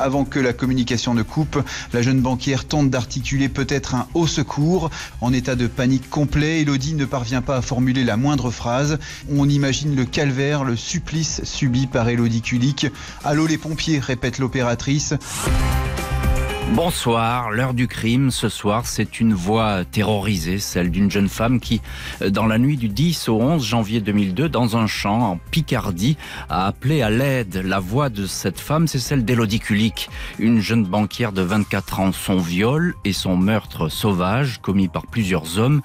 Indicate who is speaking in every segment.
Speaker 1: Avant que la communication ne coupe, la jeune banquière tente d'articuler peut-être un haut secours. En état de panique complet, Elodie ne parvient pas à formuler la moindre phrase. On imagine le calvaire, le supplice subi par Elodie Kulik. Allô les pompiers, répète l'opératrice.
Speaker 2: Bonsoir, l'heure du crime ce soir, c'est une voix terrorisée, celle d'une jeune femme qui, euh, dans la nuit du 10 au 11 janvier 2002, dans un champ en Picardie, a appelé à l'aide. La voix de cette femme, c'est celle d'Élodie Kulik, une jeune banquière de 24 ans. Son viol et son meurtre sauvage, commis par plusieurs hommes,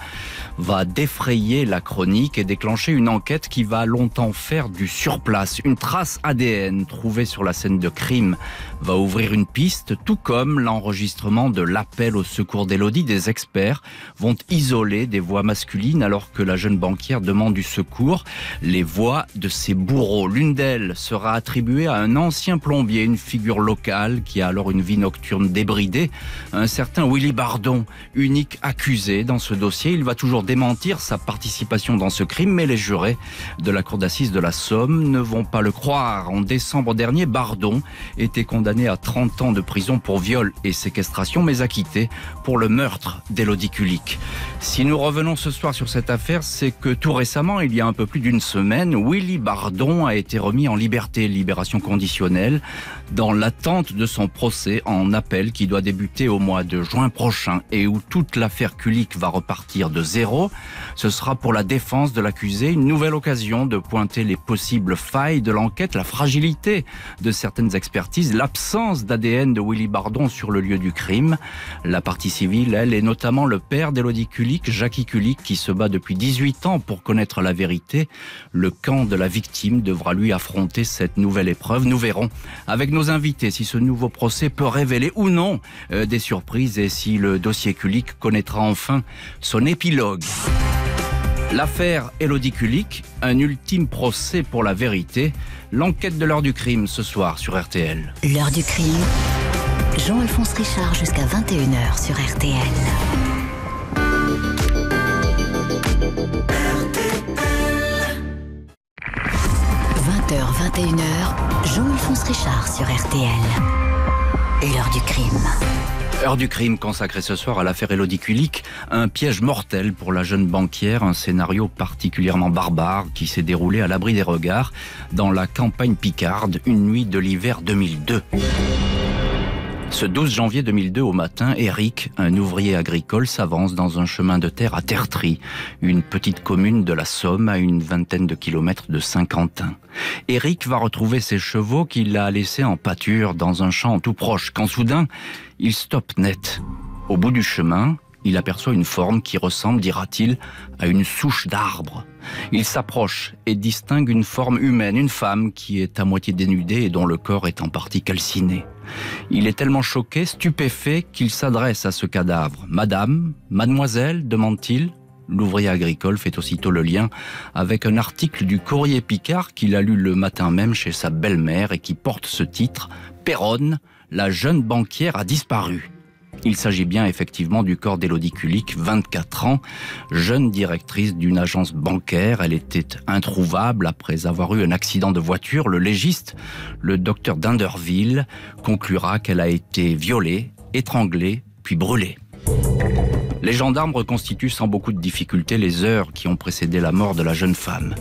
Speaker 2: va défrayer la chronique et déclencher une enquête qui va longtemps faire du surplace. Une trace ADN trouvée sur la scène de crime va ouvrir une piste, tout comme l'enregistrement de l'appel au secours d'Elodie, des experts vont isoler des voix masculines alors que la jeune banquière demande du secours, les voix de ses bourreaux. L'une d'elles sera attribuée à un ancien plombier, une figure locale qui a alors une vie nocturne débridée, un certain Willy Bardon, unique accusé dans ce dossier. Il va toujours démentir sa participation dans ce crime, mais les jurés de la cour d'assises de la Somme ne vont pas le croire. En décembre dernier, Bardon était condamné à 30 ans de prison pour viol et séquestration, mais acquitté pour le meurtre d'Elodie Kulik. Si nous revenons ce soir sur cette affaire, c'est que tout récemment, il y a un peu plus d'une semaine, Willy Bardon a été remis en liberté, libération conditionnelle, dans l'attente de son procès en appel qui doit débuter au mois de juin prochain et où toute l'affaire Kulik va repartir de zéro. Ce sera pour la défense de l'accusé une nouvelle occasion de pointer les possibles failles de l'enquête, la fragilité de certaines expertises, l'absence d'ADN de Willy Bardon sur le lieu du crime. La partie civile, elle, est notamment le père d'Elodie Kulik, Jackie Kulik, qui se bat depuis 18 ans pour connaître la vérité. Le camp de la victime devra lui affronter cette nouvelle épreuve. Nous verrons avec nos invités si ce nouveau procès peut révéler ou non euh, des surprises et si le dossier Kulik connaîtra enfin son épilogue. L'affaire Elodie Kulik, un ultime procès pour la vérité. L'enquête de l'heure du crime ce soir sur RTL.
Speaker 3: L'heure du crime. Jean-Alphonse Richard jusqu'à 21h sur RTL. 20h, 21h, Jean-Alphonse Richard sur RTL. L'heure du crime.
Speaker 2: Heure du crime consacrée ce soir à l'affaire Elodie Kulik, un piège mortel pour la jeune banquière, un scénario particulièrement barbare qui s'est déroulé à l'abri des regards dans la campagne Picarde, une nuit de l'hiver 2002. Ce 12 janvier 2002 au matin, Eric, un ouvrier agricole, s'avance dans un chemin de terre à Tertry, une petite commune de la Somme à une vingtaine de kilomètres de Saint-Quentin. Eric va retrouver ses chevaux qu'il a laissés en pâture dans un champ tout proche, quand soudain, il stoppe net. Au bout du chemin, il aperçoit une forme qui ressemble, dira-t-il, à une souche d'arbre. Il s'approche et distingue une forme humaine, une femme qui est à moitié dénudée et dont le corps est en partie calciné. Il est tellement choqué, stupéfait, qu'il s'adresse à ce cadavre. Madame, mademoiselle, demande-t-il. L'ouvrier agricole fait aussitôt le lien avec un article du Courrier Picard qu'il a lu le matin même chez sa belle-mère et qui porte ce titre Péronne, la jeune banquière a disparu. Il s'agit bien effectivement du corps d'Élodie Kulik, 24 ans, jeune directrice d'une agence bancaire. Elle était introuvable après avoir eu un accident de voiture. Le légiste, le docteur d'Inderville, conclura qu'elle a été violée, étranglée, puis brûlée. Les gendarmes reconstituent sans beaucoup de difficulté les heures qui ont précédé la mort de la jeune femme.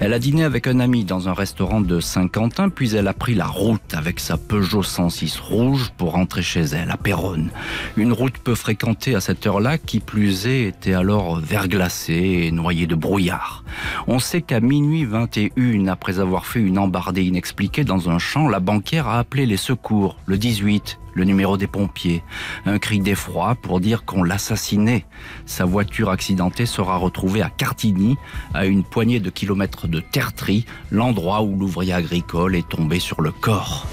Speaker 2: Elle a dîné avec un ami dans un restaurant de Saint-Quentin, puis elle a pris la route avec sa Peugeot 106 rouge pour rentrer chez elle, à Péronne. Une route peu fréquentée à cette heure-là, qui plus est, était alors verglacée et noyée de brouillard. On sait qu'à minuit 21, après avoir fait une embardée inexpliquée dans un champ, la banquière a appelé les secours, le 18, le numéro des pompiers, un cri d'effroi pour dire qu'on l'assassinait. Sa voiture accidentée sera retrouvée à Cartigny, à une poignée de kilomètres de Tertry, l'endroit où l'ouvrier agricole est tombé sur le corps.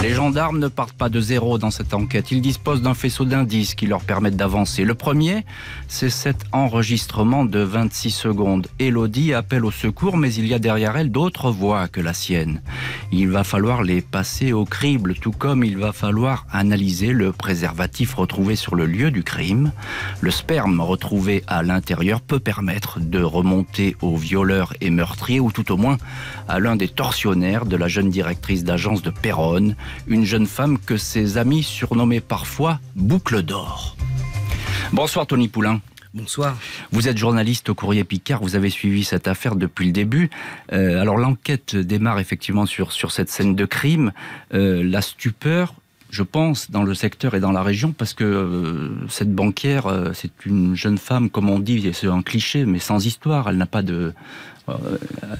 Speaker 2: Les gendarmes ne partent pas de zéro dans cette enquête. Ils disposent d'un faisceau d'indices qui leur permettent d'avancer. Le premier, c'est cet enregistrement de 26 secondes. Elodie appelle au secours, mais il y a derrière elle d'autres voix que la sienne. Il va falloir les passer au crible, tout comme il va falloir analyser le préservatif retrouvé sur le lieu du crime. Le sperme retrouvé à l'intérieur peut permettre de remonter au violeur et meurtrier, ou tout au moins à l'un des tortionnaires de la jeune directrice d'agence de Péronne, une jeune femme que ses amis surnommaient parfois Boucle d'or. Bonsoir Tony Poulain.
Speaker 4: Bonsoir.
Speaker 2: Vous êtes journaliste au Courrier Picard, vous avez suivi cette affaire depuis le début. Euh, alors l'enquête démarre effectivement sur, sur cette scène de crime. Euh, la stupeur, je pense, dans le secteur et dans la région, parce que euh, cette banquière, c'est une jeune femme, comme on dit, c'est un cliché, mais sans histoire. Elle n'a pas de,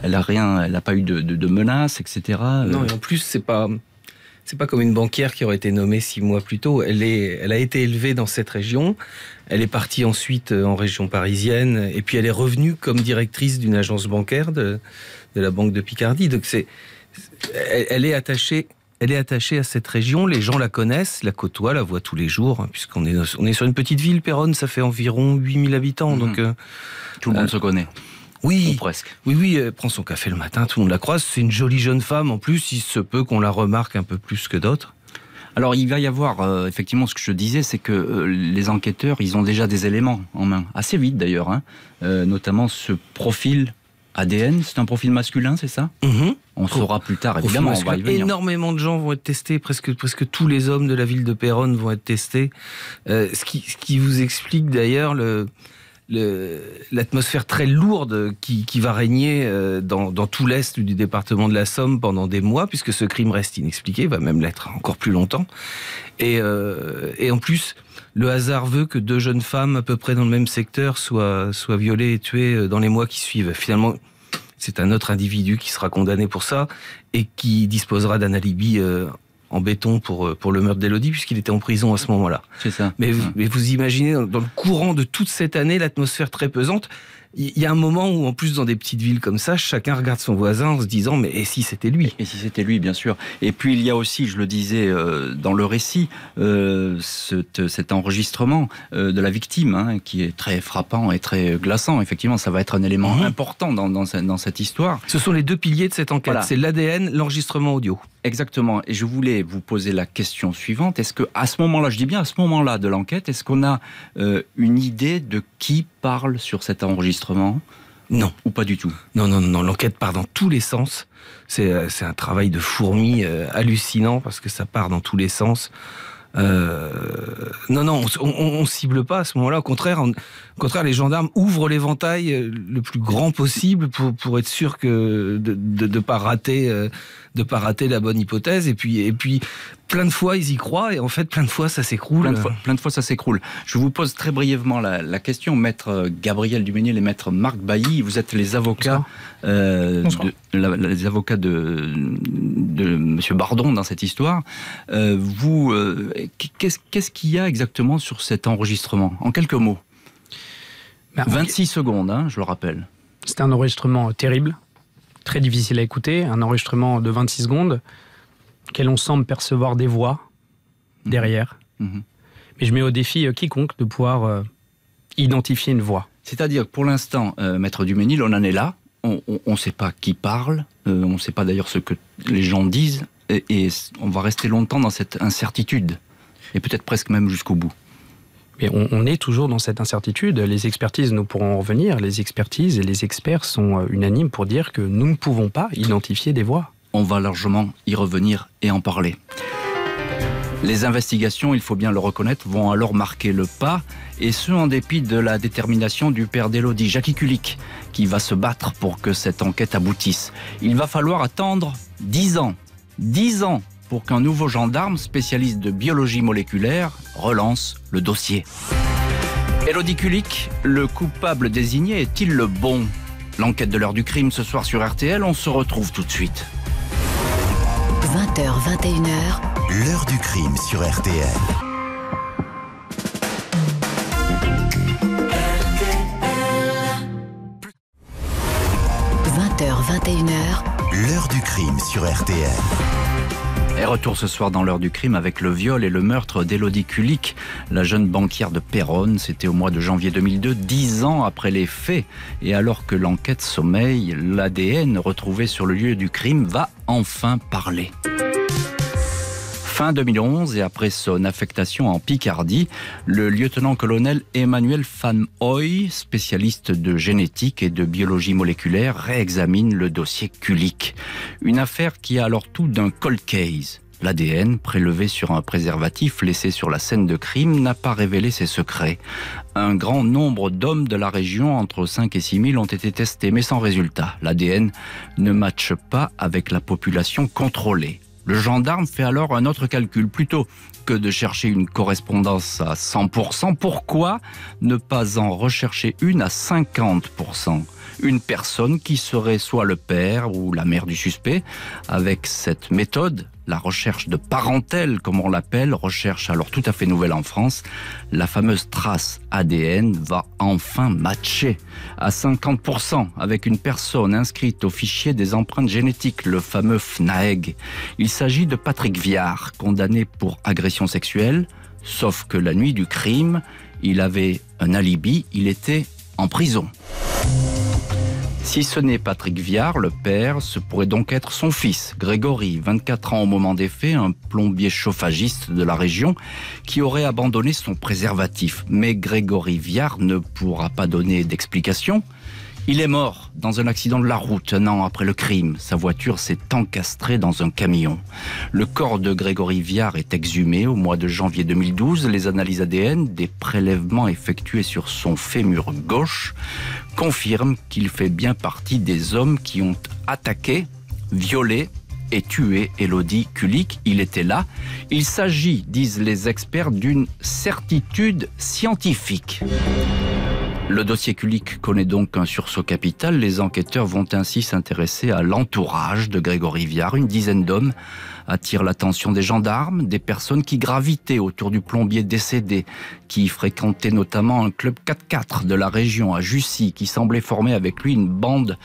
Speaker 2: elle a rien, elle n'a pas eu de, de, de menaces, etc.
Speaker 4: Non, et en plus, c'est pas. C'est pas comme une banquière qui aurait été nommée six mois plus tôt. Elle, est, elle a été élevée dans cette région. Elle est partie ensuite en région parisienne. Et puis elle est revenue comme directrice d'une agence bancaire de, de la Banque de Picardie. Donc c'est, elle, est attachée elle est attachée à cette région, les gens la connaissent, la côtoient, la voient tous les jours, hein, puisqu'on est, on est sur une petite ville, Péronne, ça fait environ 8000 habitants,
Speaker 2: Mhm.
Speaker 4: donc... euh,
Speaker 2: Tout le monde
Speaker 4: euh,
Speaker 2: se connaît,
Speaker 4: oui,
Speaker 2: ou presque.
Speaker 4: oui, oui, elle prend son café le matin, tout le monde la croise, c'est une jolie jeune femme, en plus, il se peut qu'on la remarque un peu plus que d'autres.
Speaker 2: Alors il va y avoir euh, effectivement ce que je disais, c'est que euh, les enquêteurs, ils ont déjà des éléments en main, assez vite d'ailleurs, hein. Euh, notamment ce profil ADN. C'est un profil masculin, c'est ça? On
Speaker 4: Pro-
Speaker 2: saura plus tard, évidemment. On va y
Speaker 4: masculin.
Speaker 2: venir.
Speaker 4: Énormément de gens vont être testés, presque, presque tous les hommes de la ville de Péronne vont être testés. Ce, qui, ce qui vous explique d'ailleurs le le- l'atmosphère très lourde qui, va régner euh, dans, tout l'est du département de la Somme pendant des mois, puisque ce crime reste inexpliqué, va même l'être encore plus longtemps. Et, euh, en plus, le hasard veut que deux jeunes femmes à peu près dans le même secteur soient, soient violées et tuées euh, dans les mois qui suivent. Finalement, c'est un autre individu qui sera condamné pour ça et qui disposera d'un alibi en béton pour, euh, pour le meurtre d'Elodie, puisqu'il était en prison à ce moment-là.
Speaker 2: C'est ça.
Speaker 4: Mais, vous-
Speaker 2: Ouais.
Speaker 4: mais vous imaginez, dans, le courant de toute cette année, l'atmosphère très pesante, il y, a un moment où, en plus, dans des petites villes comme ça, chacun regarde son voisin en se disant, mais et si c'était lui?
Speaker 2: Et si c'était lui, bien sûr. Et puis il y a aussi, je le disais euh, dans le récit, euh, cet, cet enregistrement euh, de la victime, hein, qui est très frappant et très glaçant. Effectivement, ça va être un élément important dans, dans, cette- dans cette histoire.
Speaker 4: Ce sont les deux piliers de cette enquête.
Speaker 2: Voilà.
Speaker 4: C'est l'ADN, l'enregistrement audio.
Speaker 2: Exactement. Et je voulais vous poser la question suivante. Est-ce que, à ce moment-là, je dis bien à ce moment-là de l'enquête, est-ce qu'on a euh, une idée de qui parle sur cet enregistrement?
Speaker 4: Non.
Speaker 2: ou pas du tout?
Speaker 4: Non, non, non, l'enquête part dans tous les sens. C'est euh, un travail de fourmi euh, hallucinant parce que ça part dans tous les sens. Euh, non, non, on, on cible pas à ce moment-là. Au contraire, on- au contraire, les gendarmes ouvrent l'éventail euh, le plus grand possible pour, pour être sûr que de de, de pas rater euh, de pas rater la bonne hypothèse. Et puis et puis plein de fois ils y croient et en fait plein de fois ça s'écroule.
Speaker 2: Plein de fois, plein de fois ça s'écroule. Je vous pose très brièvement la, la question, maître euh, Gabriel Duménil et maître Marc Bailly. Vous êtes les avocats, euh, de, la- les avocats de, de Monsieur Bardon dans cette histoire. Euh, vous, euh, qu'est-ce qu'est-ce qu'il y a exactement sur cet enregistrement? En quelques mots.
Speaker 5: Ben,
Speaker 2: 26 secondes, hein, je le rappelle.
Speaker 5: C'était un enregistrement terrible, très difficile à écouter, un enregistrement de 26 secondes, quel on semble percevoir des voix derrière.
Speaker 2: Mhm.
Speaker 5: Mais je mets au défi euh, quiconque de pouvoir euh, identifier une voix.
Speaker 2: C'est-à-dire que pour l'instant, euh, maître Duménil, on en est là. On ne sait pas qui parle. euh, on ne sait pas d'ailleurs ce que les gens disent. Et, et on va rester longtemps dans cette incertitude. Et peut-être presque même jusqu'au bout.
Speaker 5: On, est toujours dans cette incertitude. Les expertises, nous pourrons en revenir. Les expertises et les experts sont euh, unanimes pour dire que nous ne pouvons pas identifier des voix.
Speaker 2: On va largement y revenir et en parler. Les investigations, il faut bien le reconnaître, vont alors marquer le pas, et ce en dépit de la détermination du père d'Élodie, Jackie Kulik, qui va se battre pour que cette enquête aboutisse. Il va falloir attendre 10 ans. 10 ans pour qu'un nouveau gendarme spécialiste de biologie moléculaire relance le dossier. Élodie Kulik, le coupable désigné est-il le bon? L'enquête de l'heure du crime ce soir sur RTL, on se retrouve tout de suite.
Speaker 3: 20h, 21h,
Speaker 6: L'heure du crime sur RTL.
Speaker 3: h 21h,
Speaker 6: L'heure du crime sur RTL.
Speaker 2: Et retour ce soir dans l'heure du crime avec le viol et le meurtre d'Elodie Kulik, la jeune banquière de Péronne. C'était au mois de janvier 2002, dix ans après les faits. Et alors que l'enquête sommeille, l'ADN retrouvé sur le lieu du crime va enfin parler. Fin 2011 et après son affectation en Picardie, le lieutenant-colonel Emmanuel Van Hoy, spécialiste de génétique et de biologie moléculaire, réexamine le dossier Kulik. Une affaire qui a alors tout d'un cold case. L'ADN, prélevé sur un préservatif laissé sur la scène de crime, n'a pas révélé ses secrets. Un grand nombre d'hommes de la région, entre 5 et 6 000, ont été testés, mais sans résultat. L'ADN ne matche pas avec la population contrôlée. Le gendarme fait alors un autre calcul. Plutôt que de chercher une correspondance à 100%, pourquoi ne pas en rechercher une à 50% une personne qui serait soit le père ou la mère du suspect. Avec cette méthode, la recherche de parentèle, comme on l'appelle, recherche alors tout à fait nouvelle en France, la fameuse trace ADN va enfin matcher à 50% avec une personne inscrite au fichier des empreintes génétiques, le fameux FNAEG. Il s'agit de Patrick Viard, condamné pour agression sexuelle, sauf que la nuit du crime, il avait un alibi, il était en prison. Si ce n'est Patrick Viard, le père, ce pourrait donc être son fils, Grégory, 24 ans au moment des faits, un plombier chauffagiste de la région, qui aurait abandonné son préservatif. Mais Grégory Viard ne pourra pas donner d'explication. Il est mort dans un accident de la route un an après le crime. Sa voiture s'est encastrée dans un camion. Le corps de Grégory Viard est exhumé au mois de janvier 2012. Les analyses ADN des prélèvements effectués sur son fémur gauche confirment qu'il fait bien partie des hommes qui ont attaqué, violé et tué Elodie Kulik. Il était là. Il s'agit, disent les experts, d'une certitude scientifique. Le dossier Kulik connaît donc un sursaut capital. Les enquêteurs vont ainsi s'intéresser à l'entourage de Grégory Viard. Une dizaine d'hommes attirent l'attention des gendarmes, des personnes qui gravitaient autour du plombier décédé, qui fréquentaient notamment un club 4x4 de la région à Jussy, qui semblait former avec lui une bande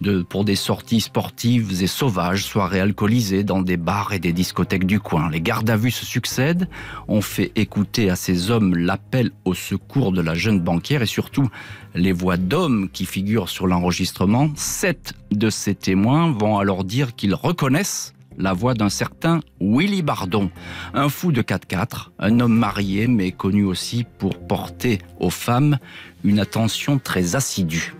Speaker 2: de, pour des sorties sportives et sauvages, soirées alcoolisées dans des bars et des discothèques du coin. Les gardes à vue se succèdent, on fait écouter à ces hommes l'appel au secours de la jeune banquière et surtout les voix d'hommes qui figurent sur l'enregistrement. Sept de ces témoins vont alors dire qu'ils reconnaissent la voix d'un certain Willy Bardon, un fou de 4x4, un homme marié mais connu aussi pour porter aux femmes une attention très assidue.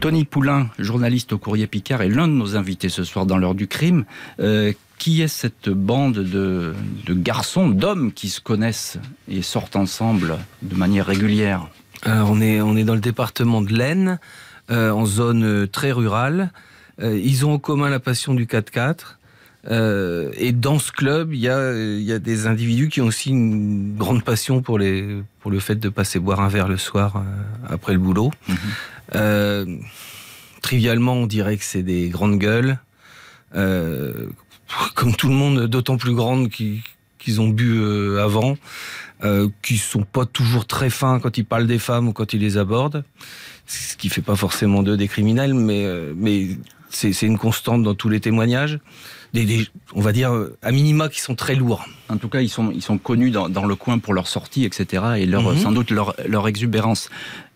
Speaker 2: Tony Poulain, journaliste au Courrier Picard, est l'un de nos invités ce soir dans l'heure du crime. Euh, qui est cette bande de, garçons, d'hommes qui se connaissent et sortent ensemble de manière régulière?
Speaker 4: On, est, on est dans le département de l'Aisne, euh, en zone euh, très rurale. ils ont en commun la passion du 4x4. Euh, et dans ce club, il y, a, il y a des individus qui ont aussi une grande passion pour, les, pour le fait de passer boire un verre le soir euh, après le boulot. Euh, trivialement, on dirait que c'est des grandes gueules, comme tout le monde, d'autant plus grandes qu'ils ont bu avant, qui sont pas toujours très fins quand ils parlent des femmes ou quand ils les abordent, ce qui fait pas forcément d'eux des criminels, mais, mais c'est une constante dans tous les témoignages des, on va dire, à minima qui sont très lourds.
Speaker 2: En tout cas, ils sont, ils sont connus dans, dans le coin pour leur sortie, etc. Et leur, mhm. sans doute leur, leur exubérance.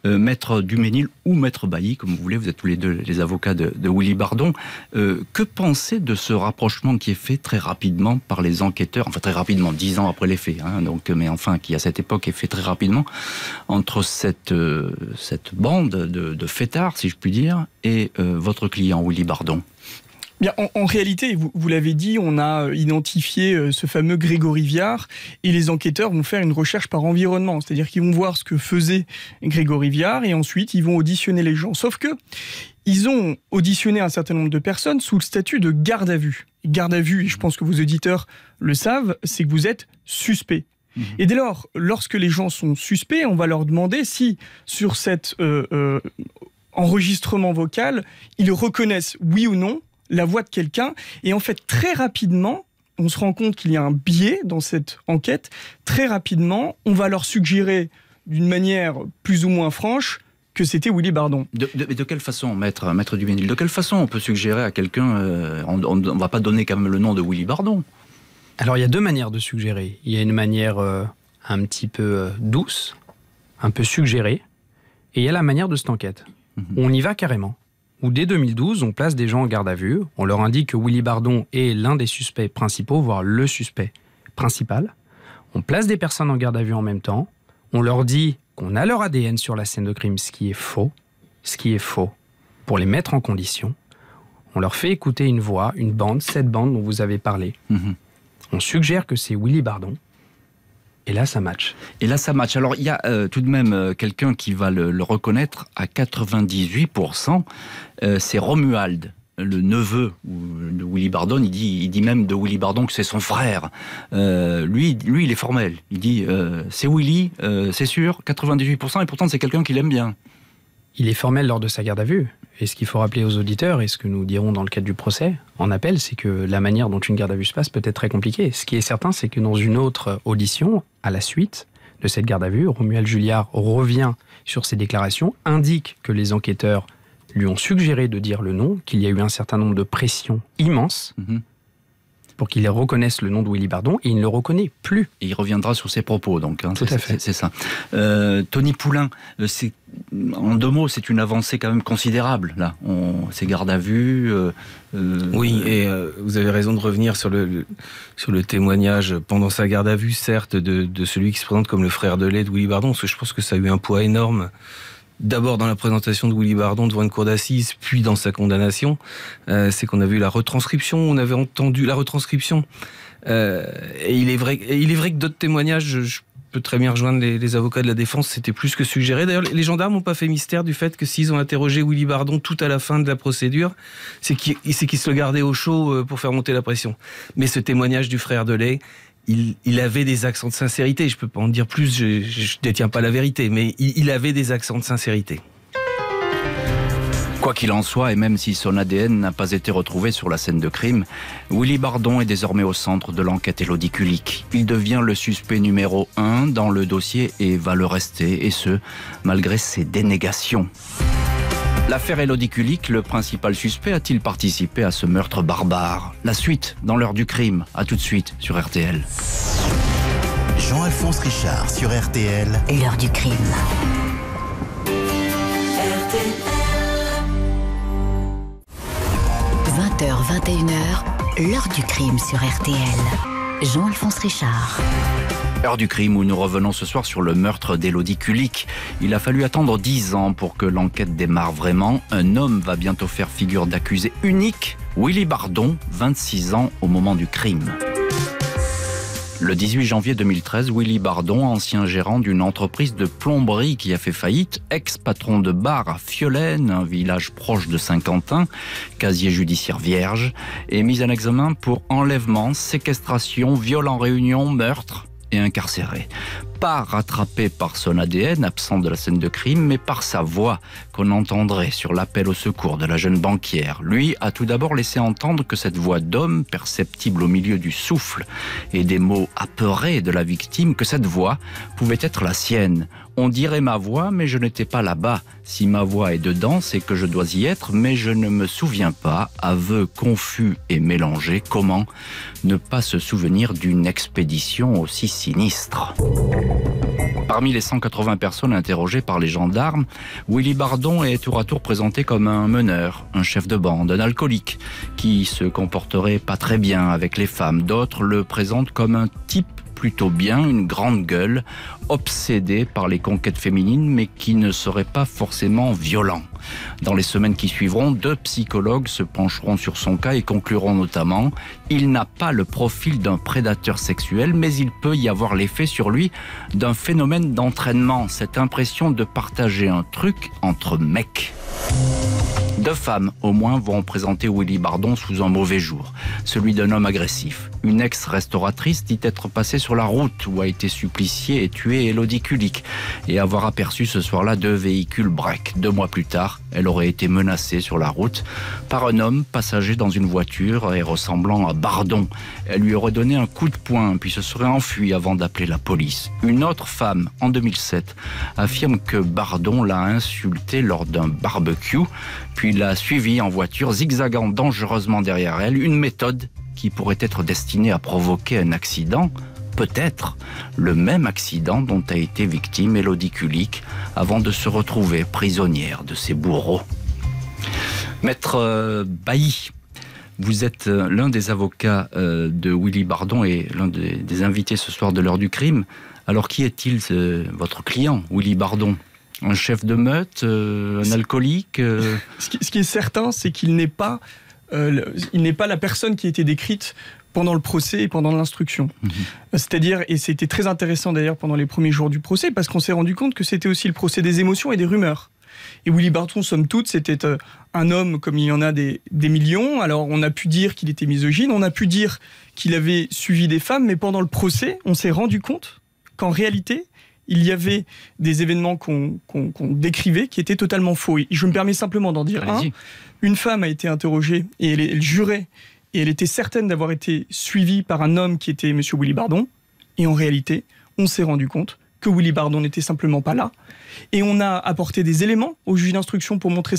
Speaker 2: Euh, maître Duménil ou Maître Bailly, comme vous voulez, vous êtes tous les deux les avocats de, de Willy Bardon. Euh, que pensez de ce rapprochement qui est fait très rapidement par les enquêteurs, enfin très rapidement, dix ans après les faits, hein, donc, mais enfin qui à cette époque est fait très rapidement, entre cette, euh, cette bande de, de fêtards, si je puis dire, et votre client Willy Bardon?
Speaker 7: En, réalité, vous, l'avez dit, on a euh, identifié euh, ce fameux Grégory Viard et les enquêteurs vont faire une recherche par environnement, c'est-à-dire qu'ils vont voir ce que faisait Grégory Viard et ensuite ils vont auditionner les gens. Sauf que ils ont auditionné un certain nombre de personnes sous le statut de garde à vue. Garde à vue, et je pense que vos auditeurs le savent, c'est que vous êtes suspect. Mmh. Et dès lors, lorsque les gens sont suspects, on va leur demander si sur cet euh, enregistrement vocal, ils reconnaissent oui ou non la voix de quelqu'un. Et en fait, très rapidement, on se rend compte qu'il y a un biais dans cette enquête. Très rapidement, on va leur suggérer d'une manière plus ou moins franche que c'était Willy Bardon.
Speaker 2: De, de, quelle façon, maître, maître Duménil, de quelle façon on peut suggérer à quelqu'un, euh, on ne va pas donner quand même le nom de Willy Bardon?
Speaker 5: Alors il y a deux manières de suggérer. Il y a une manière euh, un petit peu euh, douce, un peu suggérée, et il y a la manière de cette enquête.
Speaker 2: Mhm.
Speaker 5: On y va carrément. Où dès 2012, on place des gens en garde à vue, on leur indique que Willy Bardon est l'un des suspects principaux, voire le suspect principal. On place des personnes en garde à vue en même temps. On leur dit qu'on a leur ADN sur la scène de crime, ce qui est faux. Ce qui est faux. Pour les mettre en condition, on leur fait écouter une voix, une bande, cette bande dont vous avez parlé.
Speaker 2: Mhm.
Speaker 5: On suggère que c'est Willy Bardon. Et là, ça match.
Speaker 2: Et là, ça match. Alors, il y a euh, tout de même euh, quelqu'un qui va le, le reconnaître à 98%. Euh, c'est Romuald, le neveu de Willy Bardon. Il dit, il dit même de Willy Bardon que c'est son frère. Euh, lui, lui, il est formel. Il dit euh, c'est Willy, euh, c'est sûr, 98%. Et pourtant, c'est quelqu'un qu'il aime bien.
Speaker 5: Il est formel lors de sa garde à vue. Et ce qu'il faut rappeler aux auditeurs, et ce que nous dirons dans le cadre du procès, en appel, c'est que la manière dont une garde à vue se passe peut être très compliquée. Ce qui est certain, c'est que dans une autre audition, à la suite de cette garde à vue, Romuald Julliard revient sur ses déclarations, indique que les enquêteurs lui ont suggéré de dire le nom, qu'il y a eu un certain nombre de pressions immenses
Speaker 2: Mhm.
Speaker 5: Pour qu'il reconnaisse le nom de Willy Bardon, et il ne le reconnaît plus.
Speaker 2: Et il reviendra sur ses propos, donc. hein,
Speaker 5: Tout à fait.
Speaker 2: c'est- ça. Euh, Tony Poulain, euh, c'est en deux mots, c'est une avancée quand même considérable. Là, on, c'est garde à vue. euh, euh,
Speaker 4: Oui, et euh, vous avez raison de revenir sur le, le- sur le témoignage pendant sa garde à vue, certes, de, de celui qui se présente comme le frère de lait de Willy Bardon, parce que je pense que ça a eu un poids énorme. D'abord dans la présentation de Willy Bardon devant une cour d'assises, puis dans sa condamnation, Euh, c'est qu'on a vu la retranscription, on avait entendu la retranscription. Euh, et il est vrai, il est vrai que d'autres témoignages, je, peux très bien rejoindre les, avocats de la défense, c'était plus que suggéré. D'ailleurs, les gendarmes n'ont pas fait mystère du fait que s'ils ont interrogé Willy Bardon tout à la fin de la procédure, c'est qu'ils se le gardaient au chaud euh, pour faire monter la pression. Mais ce témoignage du frère de il, avait des accents de sincérité. Je peux pas en dire plus, je, je détiens pas la vérité, mais il, avait des accents de sincérité.
Speaker 2: Quoi qu'il en soit, et même si son ADN n'a pas été retrouvé sur la scène de crime, Willy Bardon est désormais au centre de l'enquête Elodie Kulik. Il devient le suspect numéro un dans le dossier et va le rester, et ce, malgré ses dénégations. L'affaire Elodie Kulik, le principal suspect, a-t-il participé à ce meurtre barbare? La suite, dans l'heure du crime, à tout de suite sur RTL.
Speaker 6: Jean-Alphonse Richard sur RTL.
Speaker 3: L'heure du crime. 20h, 21h, l'heure du crime sur RTL. Jean-Alphonse Richard.
Speaker 2: Heure du crime où nous revenons ce soir sur le meurtre d'Elodie Kulik. Il a fallu attendre 10 ans pour que l'enquête démarre vraiment. Un homme va bientôt faire figure d'accusé unique, Willy Bardon, 26 ans au moment du crime. Le 18 janvier 2013, Willy Bardon, ancien gérant d'une entreprise de plomberie qui a fait faillite, ex-patron de bar à Fiolaine, un village proche de Saint-Quentin, casier judiciaire vierge, est mis en examen pour enlèvement, séquestration, viol en réunion, meurtre et incarcéré. Pas rattrapé par son ADN absent de la scène de crime, mais par sa voix qu'on entendrait sur l'appel au secours de la jeune banquière. Lui a tout d'abord laissé entendre que cette voix d'homme, perceptible au milieu du souffle et des mots apeurés de la victime, que cette voix pouvait être la sienne. On dirait ma voix, mais je n'étais pas là-bas. Si ma voix est dedans, c'est que je dois y être, mais je ne me souviens pas. Aveu confus et mélangé. Comment ne pas se souvenir d'une expédition aussi sinistre Parmi les 180 personnes interrogées par les gendarmes, Willy Bardon est tour à tour présenté comme un meneur, un chef de bande, un alcoolique, qui se comporterait pas très bien avec les femmes. D'autres le présentent comme un type plutôt bien, une grande gueule, obsédé par les conquêtes féminines, mais qui ne serait pas forcément violent. Dans les semaines qui suivront, deux psychologues se pencheront sur son cas et concluront notamment il n'a pas le profil d'un prédateur sexuel, mais il peut y avoir l'effet sur lui d'un phénomène d'entraînement, cette impression de partager un truc entre mecs. Deux femmes, au moins, vont présenter Willy Bardon sous un mauvais jour, celui d'un homme agressif. Une ex-restauratrice dit être passée sur la route où a été suppliciée et tuée Elodie Kulik et avoir aperçu ce soir-là deux véhicules break. Deux mois plus tard, elle aurait été menacée sur la route par un homme passager dans une voiture et ressemblant à Bardon. Elle lui aurait donné un coup de poing puis se serait enfuie avant d'appeler la police. Une autre femme, en 2007, affirme que Bardon l'a insultée lors d'un barbecue puis l'a suivie en voiture, zigzagant dangereusement derrière elle, une méthode qui pourrait être destiné à provoquer un accident, peut-être le même accident dont a été victime Elodie Kulik avant de se retrouver prisonnière de ses bourreaux. Maître euh, Bailly, vous êtes euh, l'un des avocats euh, de Willy Bardon et l'un des, invités ce soir de l'heure du crime. Alors qui est-il, votre client, Willy Bardon? Un chef de meute, un alcoolique
Speaker 7: ce qui, est certain, c'est qu'il n'est pas, il n'est pas la personne qui a été décrite pendant le procès et pendant l'instruction. Mhm. C'est-à-dire, et c'était très intéressant d'ailleurs pendant les premiers jours du procès, parce qu'on s'est rendu compte que c'était aussi le procès des émotions et des rumeurs. Et Willy Barton, somme toute, c'était euh, un homme comme il y en a des, millions. Alors on a pu dire qu'il était misogyne, on a pu dire qu'il avait suivi des femmes, mais pendant le procès, on s'est rendu compte qu'en réalité, il y avait des événements qu'on décrivait qui étaient totalement faux. Et je me permets simplement d'en dire un. Une femme a été interrogée et elle, jurait et elle était certaine d'avoir été suivie par un homme qui était M. Willy Bardon. Et en réalité, on s'est rendu compte que Willy Bardon n'était simplement pas là. Et on a apporté des éléments au juge d'instruction pour montrer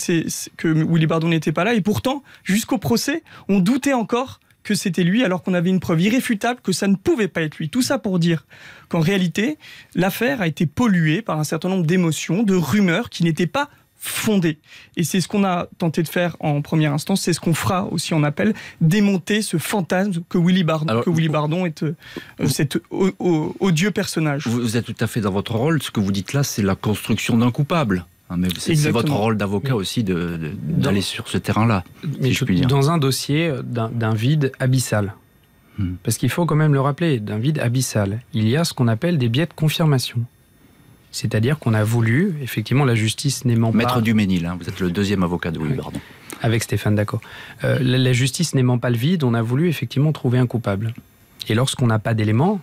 Speaker 7: que Willy Bardon n'était pas là. Et pourtant, jusqu'au procès, on doutait encore que c'était lui, alors qu'on avait une preuve irréfutable que ça ne pouvait pas être lui. Tout ça pour dire qu'en réalité, l'affaire a été polluée par un certain nombre d'émotions, de rumeurs qui n'étaient pas fondée. Et c'est ce qu'on a tenté de faire en première instance, c'est ce qu'on fera aussi en appel, démonter ce fantasme que Willy Bardon, que Willy Bardon est euh, cet odieux personnage.
Speaker 2: Vous êtes tout à fait dans votre rôle. Ce que vous dites là, c'est la construction d'un coupable. Hein, mais c'est votre rôle d'avocat aussi d'aller sur ce terrain-là.
Speaker 5: Dans un dossier d'un vide abyssal. Hmm. Parce qu'il faut quand même le rappeler, d'un vide abyssal, il y a ce qu'on appelle des biais de confirmation. C'est-à-dire qu'on a voulu, effectivement, la justice n'aimant pas.
Speaker 2: Maître Duménil, hein, vous êtes le deuxième avocat de Louis Bardon.
Speaker 5: Avec Stéphane D'accord. Euh, la, justice n'aimant pas le vide, on a voulu effectivement trouver un coupable. Et lorsqu'on n'a pas d'éléments,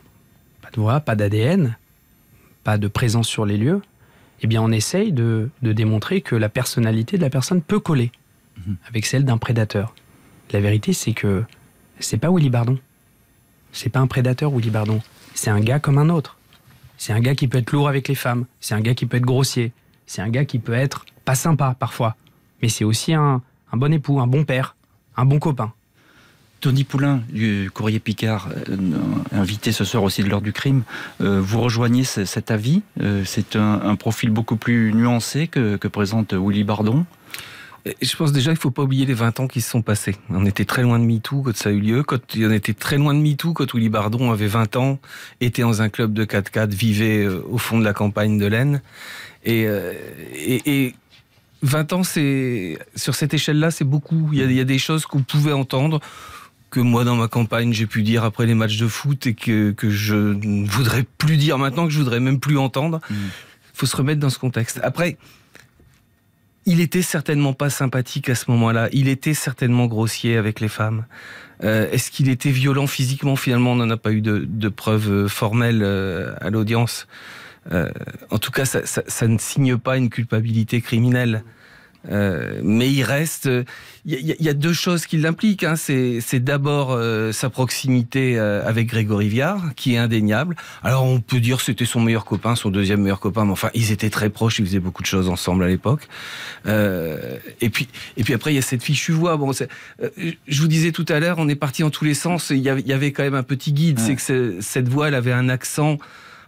Speaker 5: pas de voix, pas d'ADN, pas de présence sur les lieux, eh bien on essaye de, démontrer que la personnalité de la personne peut coller mhm. avec celle d'un prédateur. La vérité, c'est que c'est pas Willy Bardon. C'est pas un prédateur, Willy Bardon. C'est un gars comme un autre. C'est un gars qui peut être lourd avec les femmes. C'est un gars qui peut être grossier. C'est un gars qui peut être pas sympa parfois. Mais c'est aussi un, bon époux, un bon père, un bon copain.
Speaker 2: Tony Poulain du Courrier Picard, euh, invité ce soir aussi de l'heure du crime, euh, vous rejoignez cet avis euh, C'est un, profil beaucoup plus nuancé que, présente Willy Bardon
Speaker 4: je pense déjà qu'il ne faut pas oublier les 20 ans qui se sont passés. On était très loin de MeToo quand ça a eu lieu. Quand, on était très loin de MeToo quand Willy Bardon avait 20 ans, était dans un club de 4x4, vivait au fond de la campagne de l'Aisne. Et, et, 20 ans, sur cette échelle-là, c'est beaucoup. Il y, a, des choses qu'on pouvait entendre que moi, dans ma campagne, j'ai pu dire après les matchs de foot et que, que je ne voudrais plus dire maintenant, que je voudrais même plus entendre. Il mmh. faut se remettre dans ce contexte. Après, il était certainement pas sympathique à ce moment-là. Il était certainement grossier avec les femmes. Euh, est-ce qu'il était violent physiquement? Finalement, on n'en a pas eu de, preuves euh, formelles euh, à l'audience. en tout cas, ça, ne signe pas une culpabilité criminelle. Euh, mais il reste, il y, a deux choses qui l'impliquent. Hein. C'est d'abord euh, sa proximité euh, avec Grégory Viard, qui est indéniable. Alors on peut dire c'était son meilleur copain, son deuxième meilleur copain, mais enfin ils étaient très proches, ils faisaient beaucoup de choses ensemble à l'époque. et puis et puis après il y a cette fichue voix. Bon, je vous disais tout à l'heure, on est parti en tous les sens. Il y avait, quand même un petit guide, c'est que cette voix, elle avait un accent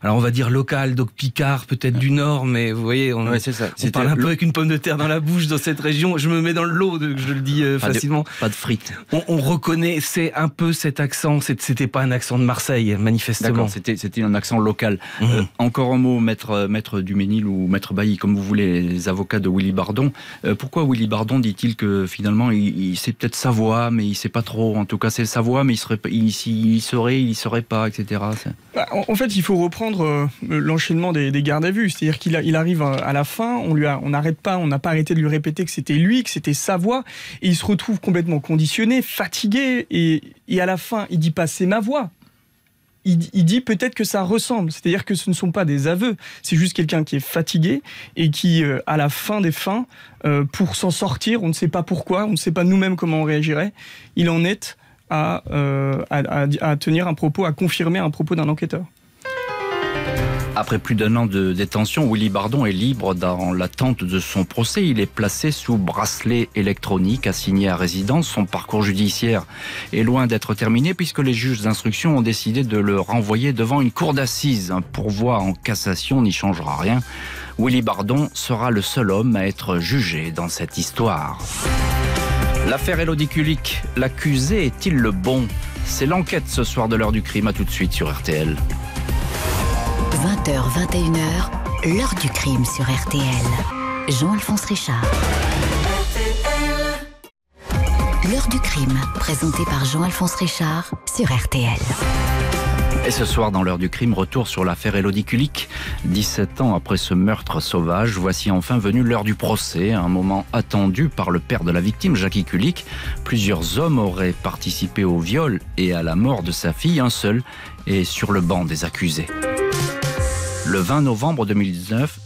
Speaker 4: alors on va dire local, donc Picard, peut-être du Nord, mais vous voyez, on, ça. on parle un peu avec une pomme de terre dans la bouche dans cette région. Je me mets dans le lot, je le dis euh, facilement.
Speaker 2: pas de frites.
Speaker 4: On, reconnaît, c'est un peu cet accent. C'était pas un accent de Marseille, manifestement.
Speaker 2: C'était c'était un accent local. Mhm. Euh, encore un mot, maître maître Duménil ou maître Bailly, comme vous voulez, les avocats de Willy Bardon. Euh, pourquoi Willy Bardon dit-il que finalement, il, sait peut-être sa voix, mais il sait pas trop. En tout cas, c'est sa voix, mais il serait, il, il, serait, il serait pas, etc.
Speaker 7: Bah, en fait, il faut reprendre euh, l'enchaînement des, gardes à vue. C'est-à-dire qu'il il arrive à la fin, on lui on n'arrête pas, on n'a pas arrêté de lui répéter que c'était lui, que c'était sa voix, et il se retrouve complètement conditionné, fatigué, et, à la fin, il dit pas c'est ma voix. Il, dit peut-être que ça ressemble, c'est-à-dire que ce ne sont pas des aveux, c'est juste quelqu'un qui est fatigué et qui, euh, à la fin des fins, euh, pour s'en sortir, on ne sait pas pourquoi, on ne sait pas nous-mêmes comment on réagirait, il en est à, à tenir un propos, à confirmer un propos d'un enquêteur.
Speaker 2: Après plus d'un an de détention, Willy Bardon est libre dans l'attente de son procès. Il est placé sous bracelet électronique assigné à résidence. Son parcours judiciaire est loin d'être terminé puisque les juges d'instruction ont décidé de le renvoyer devant une cour d'assises. Un pourvoi en cassation n'y changera rien. Willy Bardon sera le seul homme à être jugé dans cette histoire. L'affaire Elodie Kulik, l'accusé est-il le bon? C'est l'enquête ce soir de l'heure du crime. À tout de suite sur RTL.
Speaker 3: 20h, 21h, l'heure du crime sur RTL. Jean-Alphonse Richard. L'heure du crime, présentée par Jean-Alphonse Richard sur RTL.
Speaker 2: Et ce soir, dans l'heure du crime, retour sur l'affaire Elodie Kulik. 17 ans après ce meurtre sauvage, voici enfin venu l'heure du procès, un moment attendu par le père de la victime, Jackie Kulik. Plusieurs hommes auraient participé au viol et à la mort de sa fille, un seul est sur le banc des accusés. Le 20 novembre 2019,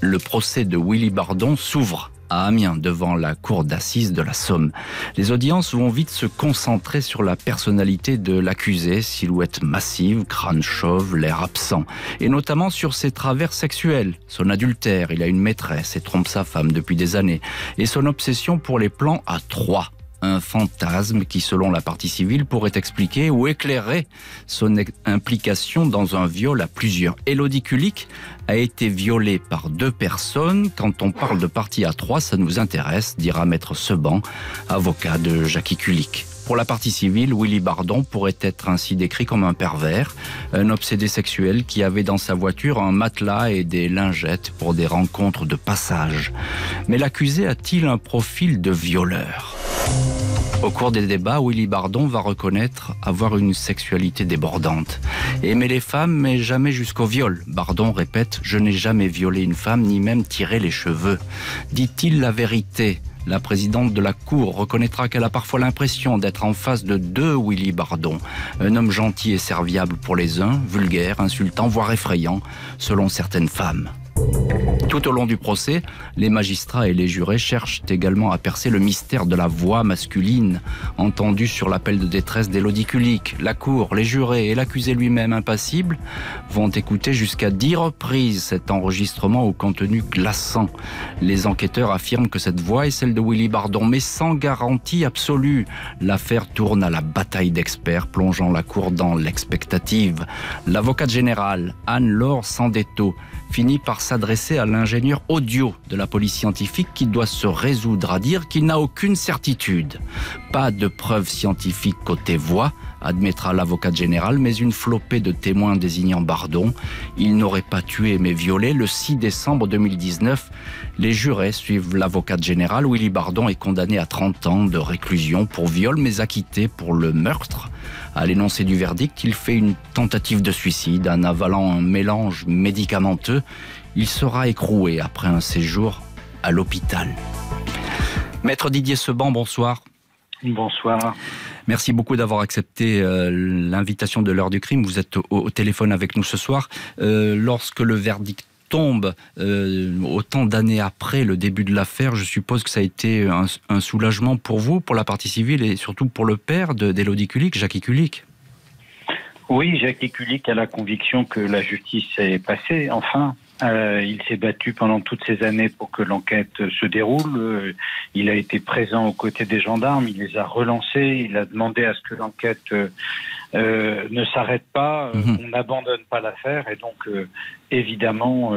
Speaker 2: le procès de Willy Bardon s'ouvre à Amiens devant la cour d'assises de la Somme. Les audiences vont vite se concentrer sur la personnalité de l'accusé, silhouette massive, crâne chauve, l'air absent, et notamment sur ses travers sexuels, son adultère, il a une maîtresse et trompe sa femme depuis des années, et son obsession pour les plans à trois un fantasme qui, selon la partie civile, pourrait expliquer ou éclairer son implication dans un viol à plusieurs. Elodie Kulik a été violée par deux personnes. Quand on parle de partie à trois, ça nous intéresse, dira maître Seban, avocat de Jackie Kulik. Pour la partie civile, Willy Bardon pourrait être ainsi décrit comme un pervers, un obsédé sexuel qui avait dans sa voiture un matelas et des lingettes pour des rencontres de passage. Mais l'accusé a-t-il un profil de violeur? Au cours des débats, Willy Bardon va reconnaître avoir une sexualité débordante. Aimer les femmes, mais jamais jusqu'au viol. Bardon répète Je n'ai jamais violé une femme, ni même tiré les cheveux. Dit-il la vérité la présidente de la Cour reconnaîtra qu'elle a parfois l'impression d'être en face de deux Willy Bardon. Un homme gentil et serviable pour les uns, vulgaire, insultant, voire effrayant, selon certaines femmes. Tout au long du procès, les magistrats et les jurés cherchent également à percer le mystère de la voix masculine entendue sur l'appel de détresse d'Élodie Kulik. La cour, les jurés et l'accusé lui-même impassible vont écouter jusqu'à dix reprises cet enregistrement au contenu glaçant. Les enquêteurs affirment que cette voix est celle de Willy Bardon, mais sans garantie absolue. L'affaire tourne à la bataille d'experts, plongeant la cour dans l'expectative. L'avocate générale, Anne-Laure Sandetto, finit par s'adresser à l'ingénieur audio de la police scientifique qui doit se résoudre à dire qu'il n'a aucune certitude. Pas de preuves scientifiques côté voix, admettra l'avocat général, mais une flopée de témoins désignant Bardon. Il n'aurait pas tué mais violé. Le 6 décembre 2019, les jurés suivent l'avocat général. Willy Bardon est condamné à 30 ans de réclusion pour viol, mais acquitté pour le meurtre. À l'énoncé du verdict, il fait une tentative de suicide en avalant un mélange médicamenteux. Il sera écroué après un séjour à l'hôpital. Maître Didier Seban, bonsoir.
Speaker 8: Bonsoir.
Speaker 2: Merci beaucoup d'avoir accepté euh, l'invitation de l'heure du crime. Vous êtes au, téléphone avec nous ce soir. Euh, lorsque le verdict tombe euh, autant d'années après le début de l'affaire, je suppose que ça a été un, soulagement pour vous, pour la partie civile et surtout pour le père d'Élodie Kulik, Jackie Kulik.
Speaker 8: Oui, Jackie Kulik a la conviction que la justice est passée, enfin. Euh, il s'est battu pendant toutes ces années pour que l'enquête se déroule. Euh, il a été présent aux côtés des gendarmes, il les a relancés, il a demandé à ce que l'enquête euh, ne s'arrête pas, mhm. on n'abandonne pas l'affaire et donc évidemment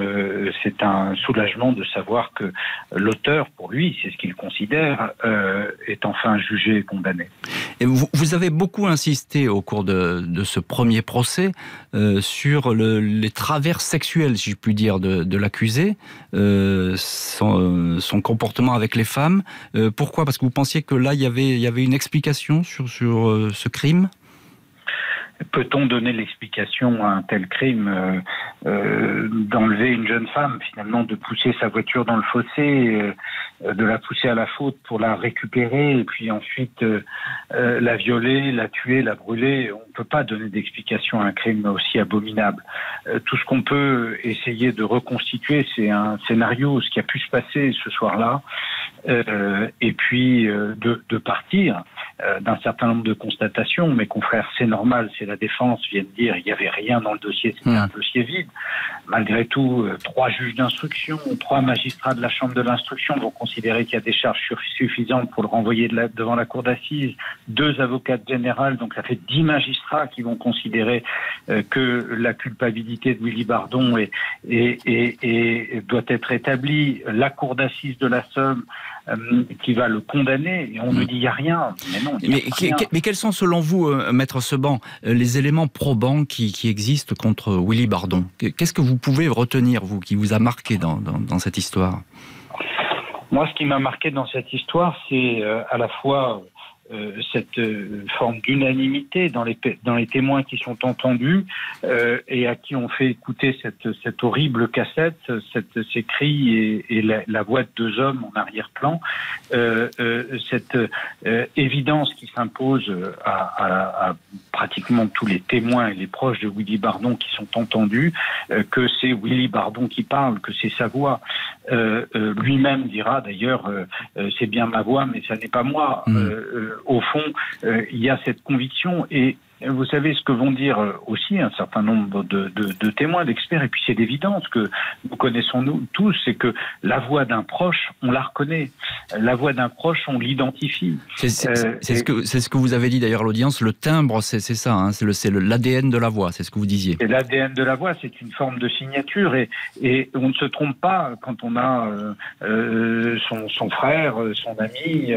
Speaker 8: c'est un soulagement de savoir que l'auteur, pour lui, c'est ce qu'il considère, est enfin jugé et condamné.
Speaker 2: Et vous, avez beaucoup insisté au cours de, ce premier procès sur le, les travers sexuels, si je puis dire de, l'accusé, euh, son, comportement avec les femmes. Euh, pourquoi? Parce que vous pensiez que là, il y avait, une explication sur, sur euh, ce crime?
Speaker 8: Peut-on donner l'explication à un tel crime euh, euh, d'enlever une jeune femme, finalement, de pousser sa voiture dans le fossé, euh, de la pousser à la faute pour la récupérer, et puis ensuite la violer, la tuer, la brûler? On ne peut pas donner d'explication à un crime aussi abominable. tout ce qu'on peut essayer de reconstituer, c'est un scénario, ce qui a pu se passer ce soir-là. Et puis de, de partir euh, d'un certain nombre de constatations. Mes confrères, c'est normal, c'est la défense, viennent dire il n'y avait rien dans le dossier, c'était un dossier vide. Malgré tout, euh, trois juges d'instruction, trois magistrats de la Chambre de l'instruction vont considérer qu'il y a des charges suffisantes pour le renvoyer devant la Cour d'assises. Deux avocats générales, donc ça fait dix magistrats qui vont considérer euh, que la culpabilité de Willy Bardon est, est, doit être établie. La Cour d'assises de la Somme euh, qui va le condamner. Et on mm. dit il n'y a rien. Mais non.
Speaker 2: Mais, quels sont selon vous, euh, Maître Seban, euh, les éléments probants qui, existent contre Willy Bardon? Qu'est-ce que vous pouvez retenir, vous, qui vous a marqué dans, dans cette histoire?
Speaker 8: Moi, ce qui m'a marqué dans cette histoire, c'est à la fois euh, cette euh, forme d'unanimité dans les, témoins qui sont entendus euh, et à qui on fait écouter cette, horrible cassette, ces cris et, la, voix de deux hommes en arrière-plan, cette évidence qui s'impose à, à, pratiquement tous les témoins et les proches de Willy Bardon qui sont entendus, que c'est Willy Bardon qui parle, que c'est sa voix. Lui-même dira d'ailleurs, c'est bien ma voix, mais ça n'est pas moi. Mmh au fond, euh, il y a cette conviction et vous savez ce que vont dire euh, aussi un certain nombre de, témoins, d'experts, et puis c'est l'évidence que nous connaissons nous tous, c'est que la voix d'un proche, on la reconnaît. La voix d'un proche, on l'identifie.
Speaker 2: C'est euh, ce, que, ce que vous avez dit d'ailleurs l'audience, le timbre, c'est ça, hein, c'est l'ADN de la voix, c'est ce que vous disiez.
Speaker 8: L'ADN de la voix, c'est une forme de signature, et, et, on ne se trompe pas quand on a euh, son, son, frère, son ami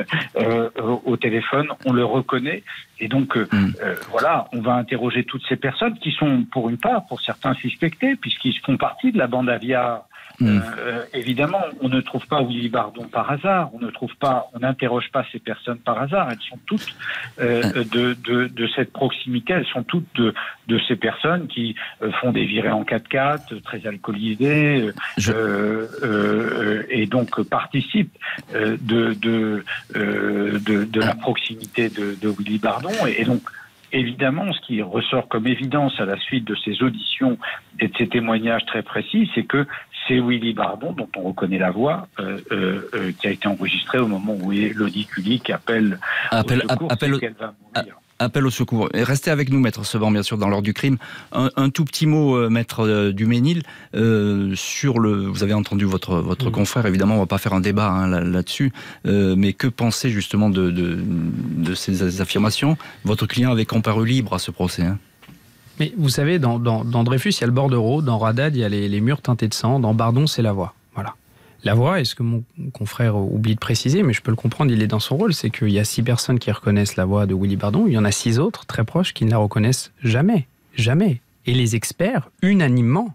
Speaker 8: au téléphone, on le reconnaît, et donc mm. voilà on va interroger toutes ces personnes qui sont, pour une part, pour certains suspectés, puisqu'ils font partie de la bande aviar Mm. Euh, évidemment, on ne trouve pas Willy Bardon par hasard, on ne trouve pas, on n'interroge pas ces personnes par hasard. Elles sont toutes euh, de, de, de, cette proximité, elles sont toutes de, de ces personnes qui euh, font des virées en 4x4, très alcoolisées, euh, et donc participent de, de, de, de, la proximité de, de Willy Bardon. et donc, Évidemment, ce qui ressort comme évidence à la suite de ces auditions et de ces témoignages très précis, c'est que c'est Willy Bardon, dont on reconnaît la voix, euh, euh, euh, qui a été enregistré au moment où Elodie Kulik appelle, appelle, au secours, appelle, va mourir
Speaker 2: appel au secours. Et restez avec nous, maître Seban, bien sûr, dans l'ordre du crime. Un, tout petit mot, euh, maître euh, Duménil, euh, sur le. Vous avez entendu votre votre mm. confrère. Évidemment, on va pas faire un débat hein, là-dessus. mais que pensez justement de, de, ces affirmations? Votre client avait comparu libre à ce procès. Hein.
Speaker 5: mais vous savez, dans, dans, Dreyfus, il y a le bordereau, dans Radad, il y a les, les murs teintés de sang, dans Bardon, c'est la voix. La voix, est ce que mon confrère oublie de préciser, mais je peux le comprendre, il est dans son rôle, c'est qu'il y a six personnes qui reconnaissent la voix de Willy Bardon, il y en a six autres très proches qui ne la reconnaissent jamais. Jamais. Et les experts, unanimement,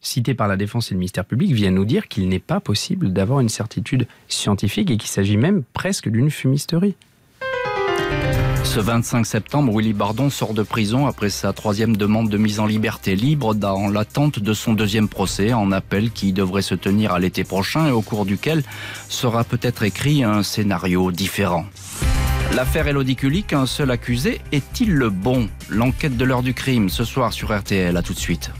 Speaker 5: cités par la défense et le ministère public, viennent nous dire qu'il n'est pas possible d'avoir une certitude scientifique et qu'il s'agit même presque d'une fumisterie.
Speaker 2: Ce 25 septembre, Willy Bardon sort de prison après sa troisième demande de mise en liberté libre dans l'attente de son deuxième procès en appel qui devrait se tenir à l'été prochain et au cours duquel sera peut-être écrit un scénario différent. L'affaire Elodie Kulik, un seul accusé, est-il le bon? L'enquête de l'heure du crime ce soir sur RTL, à tout de suite.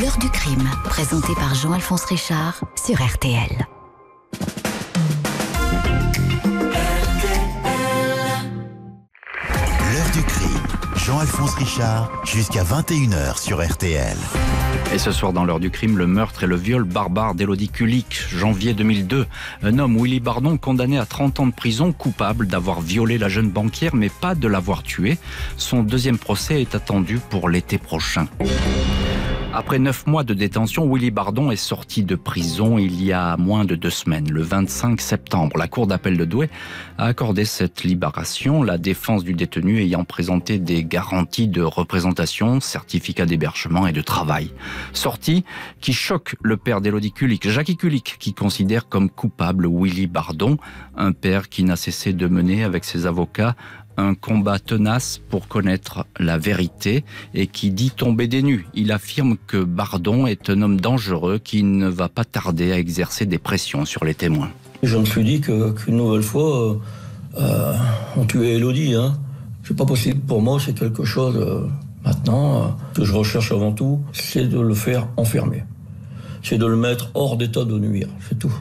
Speaker 3: L'heure du crime, présenté par Jean-Alphonse Richard sur RTL.
Speaker 6: Jean-Alphonse Richard, jusqu'à 21h sur RTL.
Speaker 2: Et ce soir, dans l'heure du crime, le meurtre et le viol barbare d'Elodie Kulik, janvier 2002. Un homme, Willy Bardon, condamné à 30 ans de prison, coupable d'avoir violé la jeune banquière, mais pas de l'avoir tuée. Son deuxième procès est attendu pour l'été prochain. Après neuf mois de détention, Willy Bardon est sorti de prison il y a moins de deux semaines, le 25 septembre. La Cour d'appel de Douai a accordé cette libération, la défense du détenu ayant présenté des garanties de représentation, certificat d'hébergement et de travail. Sortie qui choque le père d'Élodie Kulik, Jackie Kulik, qui considère comme coupable Willy Bardon, un père qui n'a cessé de mener avec ses avocats un combat tenace pour connaître la vérité et qui dit tomber des nues. Il affirme que Bardon est un homme dangereux qui ne va pas tarder à exercer des pressions sur les témoins.
Speaker 9: Je me suis dit qu'une nouvelle fois, euh, on tuait Elodie. Hein. C'est pas possible pour moi, c'est quelque chose euh, maintenant euh, que je recherche avant tout, c'est de le faire enfermer. C'est de le mettre hors d'état de nuire, c'est tout.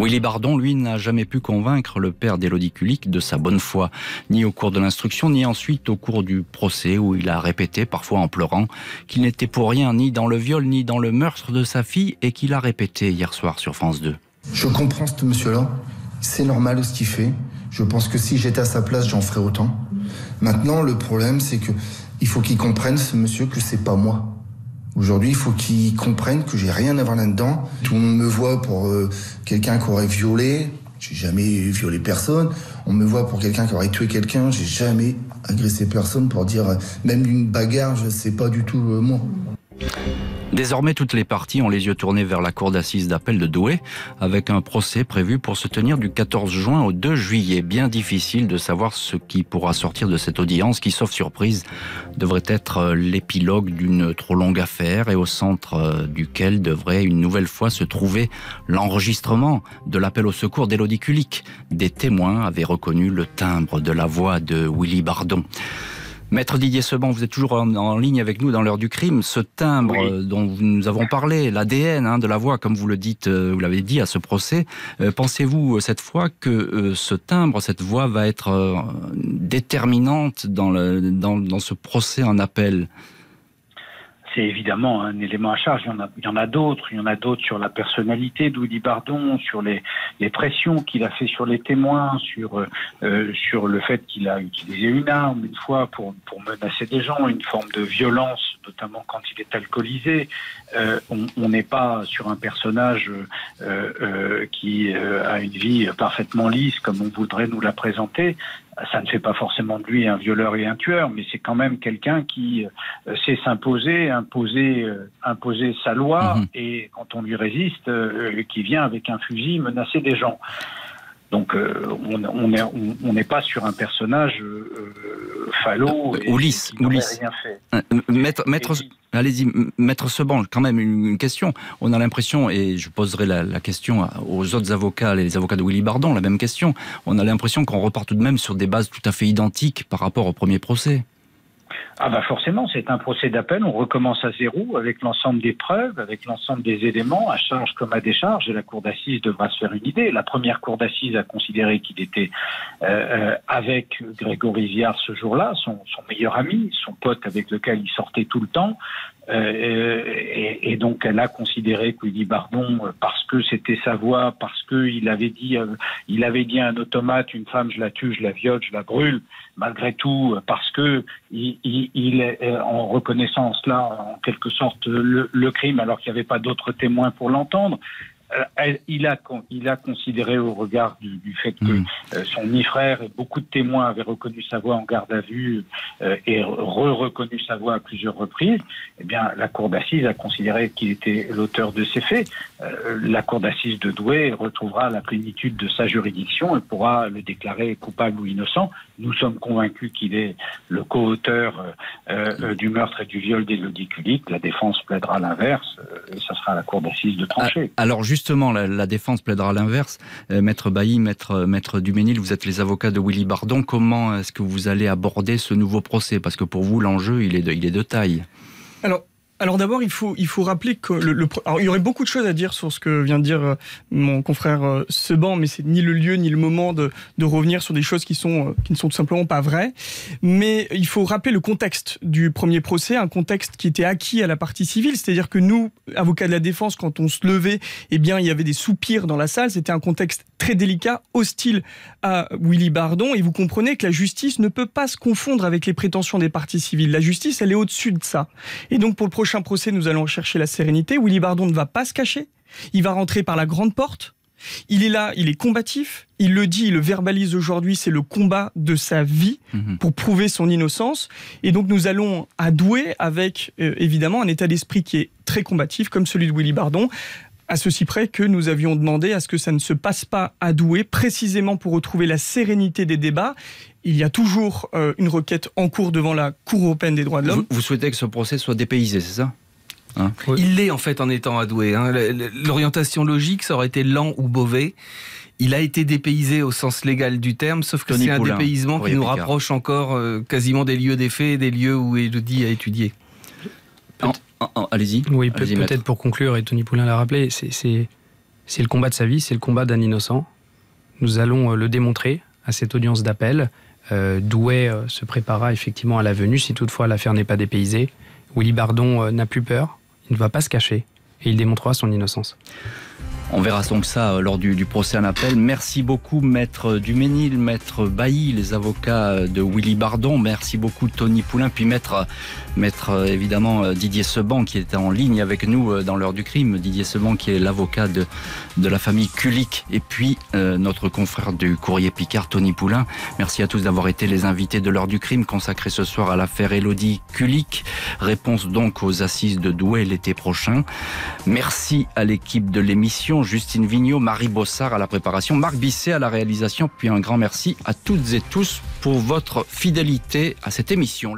Speaker 2: Willy Bardon, lui, n'a jamais pu convaincre le père d'Élodie Kulik de sa bonne foi, ni au cours de l'instruction, ni ensuite au cours du procès où il a répété, parfois en pleurant, qu'il n'était pour rien ni dans le viol ni dans le meurtre de sa fille et qu'il a répété hier soir sur France 2.
Speaker 10: Je comprends ce monsieur-là, c'est normal ce qu'il fait. Je pense que si j'étais à sa place, j'en ferais autant. Maintenant, le problème, c'est que il faut qu'il comprenne, ce monsieur, que c'est pas moi. Aujourd'hui, il faut qu'il comprenne que j'ai rien à voir là-dedans. Tout le me voit pour euh, quelqu'un qui aurait violé. J'ai jamais violé personne. On me voit pour quelqu'un qui aurait tué quelqu'un. J'ai jamais agressé personne pour dire, euh, même une bagarre, je sais pas du tout euh, moi.
Speaker 2: Désormais, toutes les parties ont les yeux tournés vers la cour d'assises d'appel de Douai, avec un procès prévu pour se tenir du 14 juin au 2 juillet. Bien difficile de savoir ce qui pourra sortir de cette audience qui, sauf surprise, devrait être euh, l'épilogue d'une trop longue affaire et au centre euh, duquel devrait une nouvelle fois se trouver l'enregistrement de l'appel au secours d'Élodie Kulik. Des témoins avaient reconnu le timbre de la voix de Willy Bardon. Maître Didier Seban, vous êtes toujours en, ligne avec nous dans l'heure du crime. Ce timbre euh, dont nous avons parlé, l'ADN hein, de la voix, comme vous le dites, euh, vous l'avez dit à ce procès, euh, pensez-vous cette fois que ce timbre, cette voix va être déterminante dans, le, dans, dans ce procès en appel?
Speaker 8: C'est évidemment un élément à charge. Il y en a, d'autres. Il y en a d'autres sur la personnalité d'Oudy Bardon, sur les, pressions qu'il a fait sur les témoins, sur, euh, sur le fait qu'il a utilisé une arme une fois pour, menacer des gens, une forme de violence, notamment quand il est alcoolisé. Euh, on n'est pas sur un personnage euh, euh qui euh, a une vie parfaitement lisse comme on voudrait nous la présenter ça ne fait pas forcément de lui un violeur et un tueur, mais c'est quand même quelqu'un qui euh, sait s'imposer, imposer, euh, imposer sa loi, mhm. et quand on lui résiste, euh, qui vient avec un fusil menacer des gens. Donc on n'est pas sur un personnage falot
Speaker 2: ou lisse. Rien fait. Maître, maître, Allez-y, maître Seban, quand même une question. On a l'impression, et je poserai la, question aux autres avocats, les avocats de Willy Bardon, la même question. On a l'impression qu'on repart tout de même sur des bases tout à fait identiques par rapport au premier procès.
Speaker 8: Ah bah forcément, c'est un procès d'appel, on recommence à zéro avec l'ensemble des preuves, avec l'ensemble des éléments, à charge comme à décharge, et la cour d'assises devra se faire une idée. La première cour d'assises a considéré qu'il était euh, euh, avec Grégory Viard ce jour-là, son, son, meilleur ami, son pote avec lequel il sortait tout le temps, euh, et, et, donc elle a considéré que Willy Bardon, parce que c'était sa voix, parce qu'il avait dit, il avait dit à un automate, une femme, je la tue, je la viole, je la brûle, malgré tout, parce que il, il, est euh, en reconnaissant cela, en quelque sorte, le, le crime, alors qu'il n'y avait pas d'autres témoins pour l'entendre. Euh, il, a, il a considéré au regard du, du fait que hmm. euh, son mi-frère et beaucoup de témoins avaient reconnu sa voix en garde à vue euh, et re-reconnu sa voix à plusieurs reprises, eh bien, la cour d'assises a considéré qu'il était l'auteur de ces faits. la cour d'assises de Douai retrouvera la plénitude de sa juridiction et pourra le déclarer coupable ou innocent. Nous sommes convaincus qu'il est le co-auteur du meurtre et du viol d'Élodie Kulik. La défense plaidera l'inverse et ça sera à la cour d'assises de trancher.
Speaker 2: Ah, alors, juste justement, la, défense plaidera l'inverse. Euh, maître Bailly, maître, Duménil, vous êtes les avocats de Willy Bardon. Comment est-ce que vous allez aborder ce nouveau procès? Parce que pour vous, l'enjeu, il, de, est de taille.
Speaker 7: Alors, alors d'abord, il faut, il faut rappeler que le, alors, il y aurait beaucoup de choses à dire sur ce que vient de dire euh, mon confrère euh, Seban, mais c'est ni le lieu ni le moment de, de revenir sur des choses qui sont euh, qui ne sont tout simplement pas vraies. Mais il faut rappeler le contexte du premier procès, un contexte qui était acquis à la partie civile, c'est-à-dire que nous, avocats de la défense, quand on se levait, eh bien, il y avait des soupirs dans la salle. C'était un contexte très délicat, hostile à Willy Bardon, et vous comprenez que la justice ne peut pas se confondre avec les prétentions des parties civiles. La justice, elle est au-dessus de ça. Et donc pour le prochain procès, nous allons chercher la sérénité. Willy Bardon ne va pas se cacher. Il va rentrer par la grande porte. Il est là, il est combatif, il le dit, il le verbalise aujourd'hui, c'est le combat de sa vie mhm. pour prouver son innocence. Et donc nous allons adouer avec euh, évidemment un état d'esprit qui est très combatif, comme celui de Willy Bardon, à ceci près que nous avions demandé à ce que ça ne se passe pas à Douai, précisément pour retrouver la sérénité des débats. Il y a toujours euh, une requête en cours devant la Cour européenne des droits de l'homme.
Speaker 2: Vous, souhaitez que ce procès soit dépaysé, c'est ça?
Speaker 4: Hein? Il l'est en fait en étant adoué. Hein. L'orientation logique, ça aurait été lent ou Beauvais. Il a été dépaysé au sens légal du terme, sauf que c'est un dépaysement qui nous rapproche encore euh, quasiment des lieux des faits et des lieux où Elodie a étudié.
Speaker 2: Allez-y.
Speaker 5: Oui, peut-être pour conclure, et Tony Poulain l'a rappelé, c'est le combat de sa vie, c'est le combat d'un innocent. Nous allons le démontrer à cette audience d'appel. Douai se préparera effectivement à la venue si toutefois l'affaire n'est pas dépaysée. Willy Bardon n'a plus peur, il ne va pas se cacher et il démontrera son innocence.
Speaker 2: On verra donc ça euh, lors du, procès en appel. Merci beaucoup, maître Duménil, maître Bailly, les avocats de Willy Bardon. Merci beaucoup, Tony Poulain. Puis maître, maître euh, évidemment Didier Seban qui était en ligne avec nous euh, dans l'heure du crime. Didier Seban qui est l'avocat de, de la famille Kulik. Et puis notre confrère du courrier Picard, Tony Poulain. Merci à tous d'avoir été les invités de l'heure du crime consacré ce soir à l'affaire Elodie Kulik. Réponse donc aux assises de Douai l'été prochain. Merci à l'équipe de l'émission. Justine Vignot, Marie Bossard à la préparation, Marc Bisset à la réalisation, puis un grand merci à toutes et tous pour votre fidélité à cette émission.